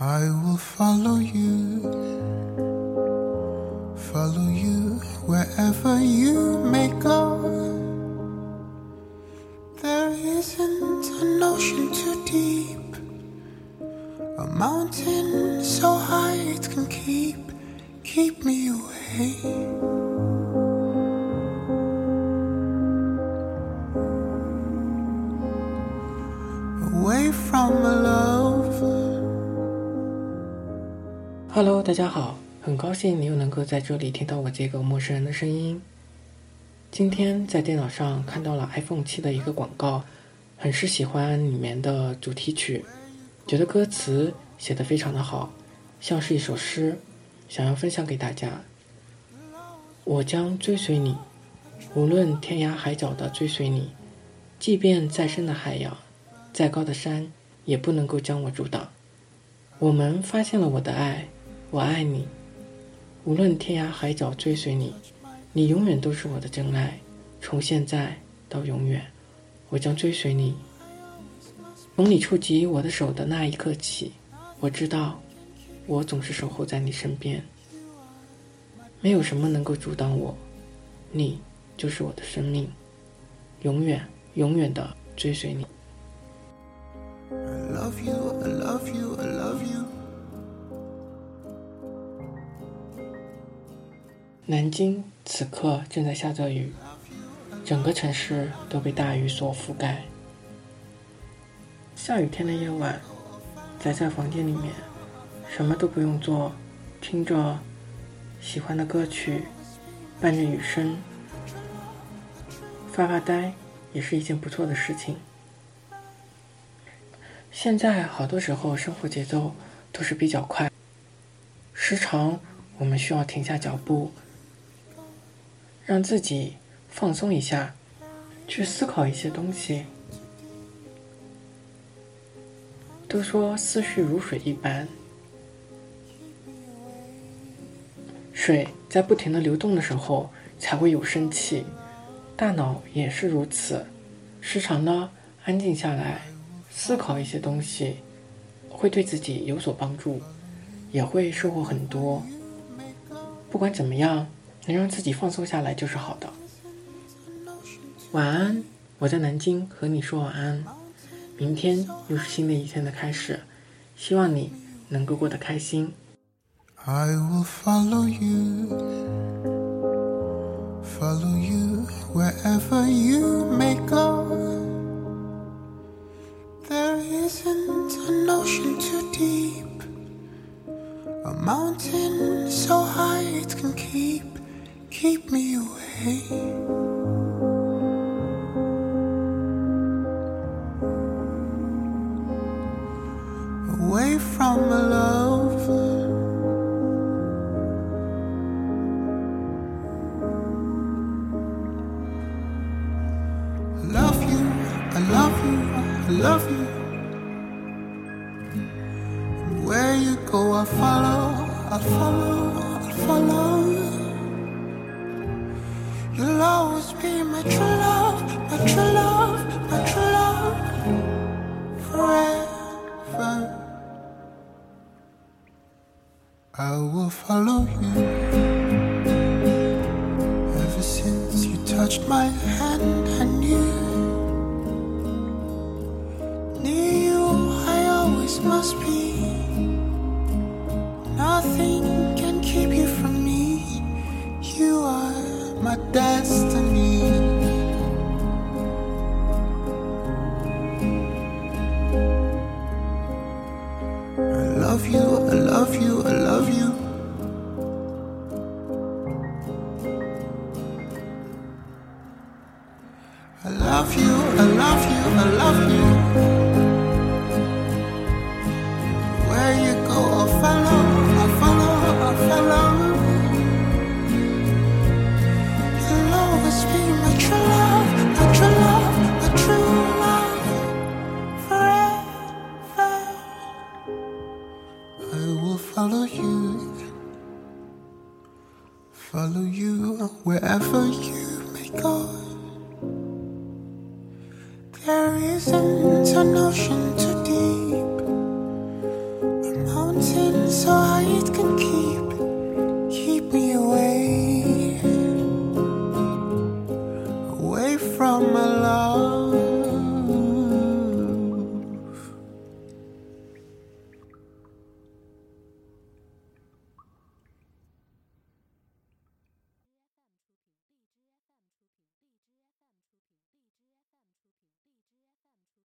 I will follow you, follow you wherever you may go. There isn't an ocean too deep, a mountain so high it can keep, keep me away. Hello，大家好，很高兴你又能够在这里听到我这个陌生人的声音。今天在电脑上看到了 iPhone 七的一个广告，很是喜欢里面的主题曲，觉得歌词写得非常的好，像是一首诗，想要分享给大家。我将追随你，无论天涯海角的追随你，即便再深的海洋，再高的山，也不能够将我阻挡。我们发现了我的爱。我爱你，无论天涯海角追随你，你永远都是我的真爱。从现在到永远，我将追随你。从你触及我的手的那一刻起，我知道，我总是守候在你身边。没有什么能够阻挡我，你就是我的生命，永远永远的追随你。Love you, 南京此刻正在下着雨，整个城市都被大雨所覆盖。下雨天的夜晚，宅在房间里面，什么都不用做，听着喜欢的歌曲，伴着雨声，发发呆也是一件不错的事情。现在好多时候生活节奏都是比较快，时常我们需要停下脚步。让自己放松一下，去思考一些东西。都说思绪如水一般，水在不停的流动的时候才会有生气，大脑也是如此。时常呢，安静下来，思考一些东西，会对自己有所帮助，也会收获很多。不管怎么样。能让自己放松下来就是好的。晚安，我在南京和你说晚安。明天又是新的一天的开始，希望你能够过得开心。I will follow you, follow you wherever you may go. There isn't an ocean too deep, a mountain so high keep me away. Away from a love. Love you, I love you, I love you. And where you go, I follow, I follow, I follow. Nothing can keep you from me. You are my destiny. Love you, I love you, I love you. I love you, I love you, I love you. Where you go, I'll follow, I'll follow, I'll follow. You'll always be I will follow you, follow you wherever you may go. There isn't an ocean too